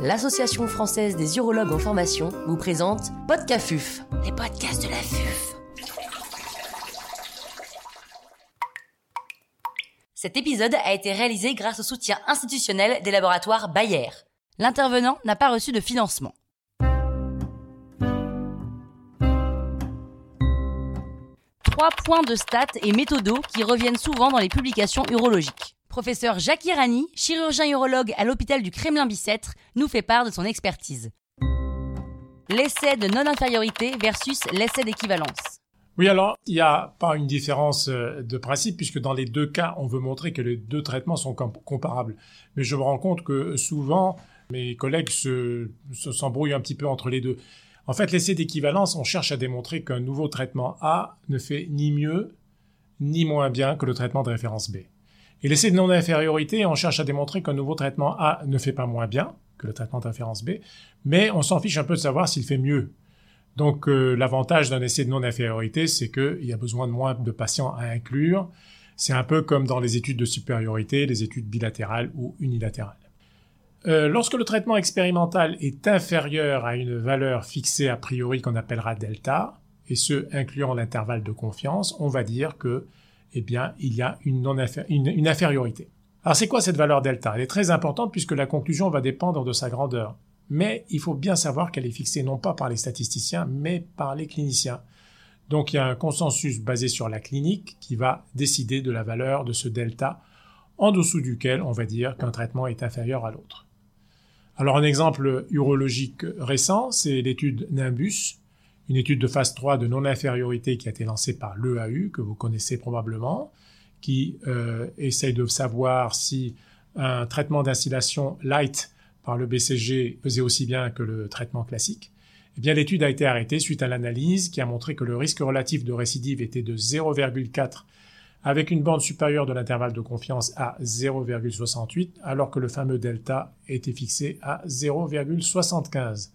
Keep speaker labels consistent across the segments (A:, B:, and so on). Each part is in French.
A: l'Association française des urologues en formation vous présente Podcafuf, les podcasts de la FUF. Cet épisode a été réalisé grâce au soutien institutionnel des laboratoires Bayer. L'intervenant n'a pas reçu de financement. Trois points de stats et méthodos qui reviennent souvent dans les publications urologiques. Professeur Jacques Irani, chirurgien urologue à l'hôpital du Kremlin-Bicêtre, nous fait part de son expertise. L'essai de non-infériorité versus l'essai d'équivalence.
B: Oui, alors, il n'y a pas une différence euh, de principe, puisque dans les deux cas, on veut montrer que les deux traitements sont comparables. Mais je me rends compte que souvent, mes collègues se, s'embrouillent un petit peu entre les deux. En fait, l'essai d'équivalence, on cherche à démontrer qu'un nouveau traitement A ne fait ni mieux ni moins bien que le traitement de référence B. Et l'essai de non-infériorité, on cherche à démontrer qu'un nouveau traitement A ne fait pas moins bien que le traitement de référence B, mais on s'en fiche un peu de savoir s'il fait mieux. Donc euh, l'avantage d'un essai de non-infériorité, c'est qu'il y a besoin de moins de patients à inclure. C'est un peu comme dans les études de supériorité, les études bilatérales ou unilatérales. Euh, lorsque le traitement expérimental est inférieur à une valeur fixée a priori qu'on appellera delta, et ce incluant l'intervalle de confiance, on va dire que eh bien, il y a une, infériorité. Alors c'est quoi cette valeur delta? Elle est très importante puisque la conclusion va dépendre de sa grandeur. Mais il faut bien savoir qu'elle est fixée non pas par les statisticiens, mais par les cliniciens. Donc il y a un consensus basé sur la clinique qui va décider de la valeur de ce delta, en dessous duquel on va dire qu'un traitement est inférieur à l'autre. Alors un exemple urologique récent, c'est l'étude Nimbus, une étude de phase 3 de non-infériorité qui a été lancée par l'EAU, que vous connaissez probablement, qui euh, essaye de savoir si un traitement d'instillation light par le BCG faisait aussi bien que le traitement classique. Eh bien, l'étude a été arrêtée suite à l'analyse qui a montré que le risque relatif de récidive était de 0,4 avec une bande supérieure de l'intervalle de confiance à 0,68 alors que le fameux delta était fixé à 0,75.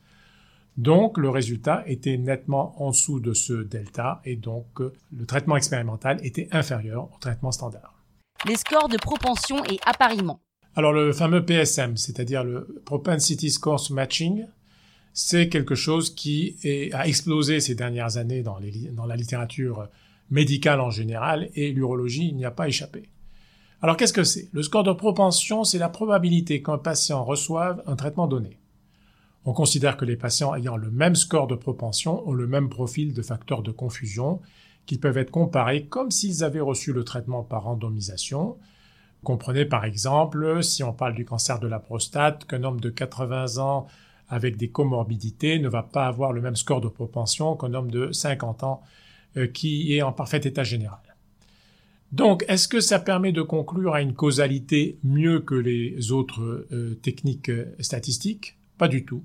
B: Donc le résultat était nettement en dessous de ce delta et donc euh, le traitement expérimental était inférieur au traitement standard.
A: Les scores de propension et appariement.
B: Alors le fameux PSM, c'est-à-dire le Propensity Scores Matching, c'est quelque chose qui a explosé ces dernières années dans, dans la littérature médicale en général et l'urologie n'y a pas échappé. Alors qu'est-ce que c'est? Le score de propension, c'est la probabilité qu'un patient reçoive un traitement donné. On considère que les patients ayant le même score de propension ont le même profil de facteurs de confusion qui peuvent être comparés comme s'ils avaient reçu le traitement par randomisation. Comprenez par exemple, si on parle du cancer de la prostate, qu'un homme de 80 ans avec des comorbidités ne va pas avoir le même score de propension qu'un homme de 50 ans euh, qui est en parfait état général. Donc, est-ce que ça permet de conclure à une causalité mieux que les autres euh, techniques euh, statistiques? Pas du tout.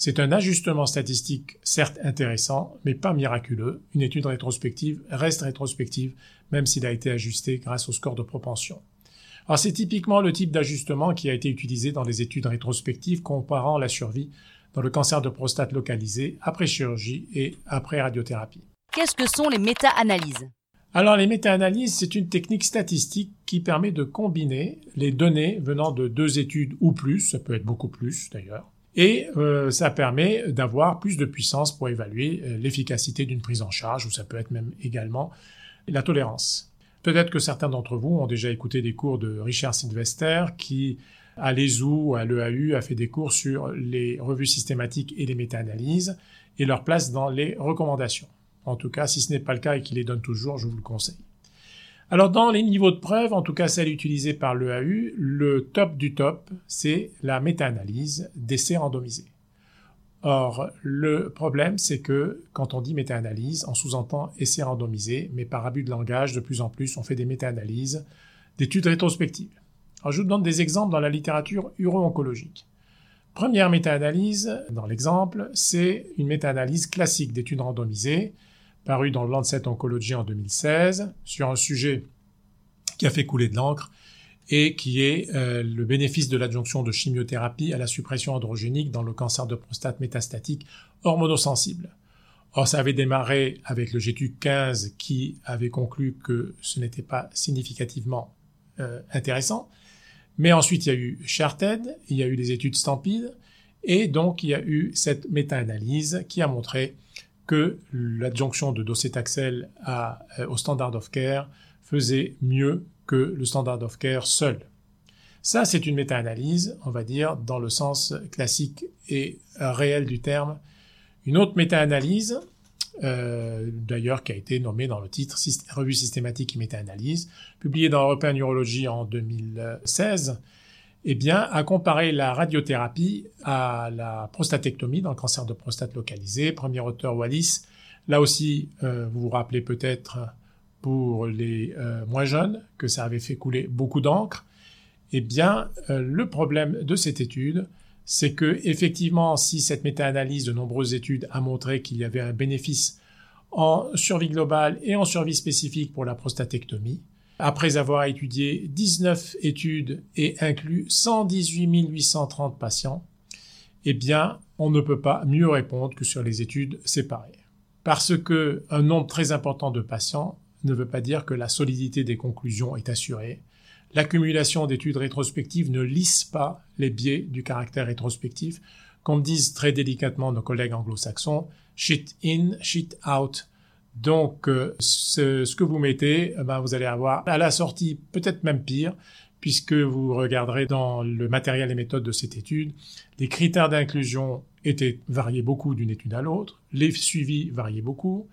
B: C'est un ajustement statistique certes intéressant, mais pas miraculeux. Une étude rétrospective reste rétrospective, même s'il a été ajusté grâce au score de propension. Alors c'est typiquement le type d'ajustement qui a été utilisé dans les études rétrospectives comparant la survie dans le cancer de prostate localisé après chirurgie et après radiothérapie.
A: Qu'est-ce que sont les méta-analyses?
B: Alors les méta-analyses, c'est une technique statistique qui permet de combiner les données venant de deux études ou plus, ça peut être beaucoup plus d'ailleurs, et euh, ça permet d'avoir plus de puissance pour évaluer euh, l'efficacité d'une prise en charge, ou ça peut être même également la tolérance. Peut-être que certains d'entre vous ont déjà écouté des cours de Richard Sylvester qui, à l'ESU ou à l'EAU, a fait des cours sur les revues systématiques et les méta-analyses et leur place dans les recommandations. En tout cas, si ce n'est pas le cas et qu'il les donne toujours, je vous le conseille. Alors dans les niveaux de preuve, en tout cas celle utilisée par l'EAU, le top du top, c'est la méta-analyse d'essais randomisés. Or, le problème, c'est que quand on dit méta-analyse, on sous-entend essais randomisés, mais par abus de langage, de plus en plus, on fait des méta-analyses d'études rétrospectives. Alors, je vous donne des exemples dans la littérature uro-oncologique. Première méta-analyse, dans l'exemple, c'est une méta-analyse classique d'études randomisées paru dans Lancet Oncology en 2016, sur un sujet qui a fait couler de l'encre et qui est euh, le bénéfice de l'adjonction de chimiothérapie à la suppression androgénique dans le cancer de prostate métastatique hormonosensible. Or, ça avait démarré avec le GTU 15 qui avait conclu que ce n'était pas significativement euh, intéressant. Mais ensuite, il y a eu Charted, il y a eu les études Stampede, Et donc, il y a eu cette méta-analyse qui a montré que l'adjonction de docétaxel à, euh, au standard of care faisait mieux que le standard of care seul. Ça, c'est une méta-analyse, on va dire, dans le sens classique et réel du terme. Une autre méta-analyse, euh, d'ailleurs qui a été nommée dans le titre Revue systématique et méta-analyse, publiée dans European Neurology en 2016, eh bien, a comparé la radiothérapie à la prostatectomie dans le cancer de prostate localisé. Premier auteur Wallis. Là aussi, euh, vous vous rappelez peut-être pour les euh, moins jeunes que ça avait fait couler beaucoup d'encre. Eh bien, euh, le problème de cette étude, c'est que effectivement, si cette méta-analyse de nombreuses études a montré qu'il y avait un bénéfice en survie globale et en survie spécifique pour la prostatectomie, après avoir étudié 19 études et inclus 118 830 patients, eh bien, on ne peut pas mieux répondre que sur les études séparées. Parce que un nombre très important de patients ne veut pas dire que la solidité des conclusions est assurée. L'accumulation d'études rétrospectives ne lisse pas les biais du caractère rétrospectif, comme disent très délicatement nos collègues anglo-saxons, shit in, shit out. Donc, euh, ce, que vous mettez, eh ben, vous allez avoir à la sortie peut-être même pire, puisque vous regarderez dans le matériel et méthodes de cette étude, les critères d'inclusion étaient variés beaucoup d'une étude à l'autre, les suivis variaient beaucoup,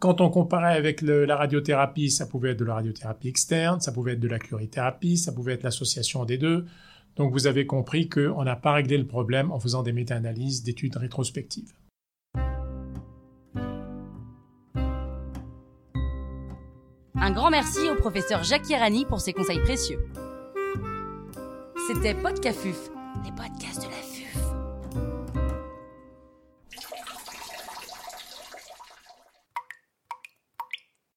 B: quand on comparait avec la radiothérapie, ça pouvait être de la radiothérapie externe, ça pouvait être de la chlorithérapie, ça pouvait être l'association des deux. Donc vous avez compris qu'on n'a pas réglé le problème en faisant des méta-analyses d'études rétrospectives.
A: Un grand merci au professeur Jacques Irani pour ses conseils précieux. C'était Podcafuf, les podcasts de la.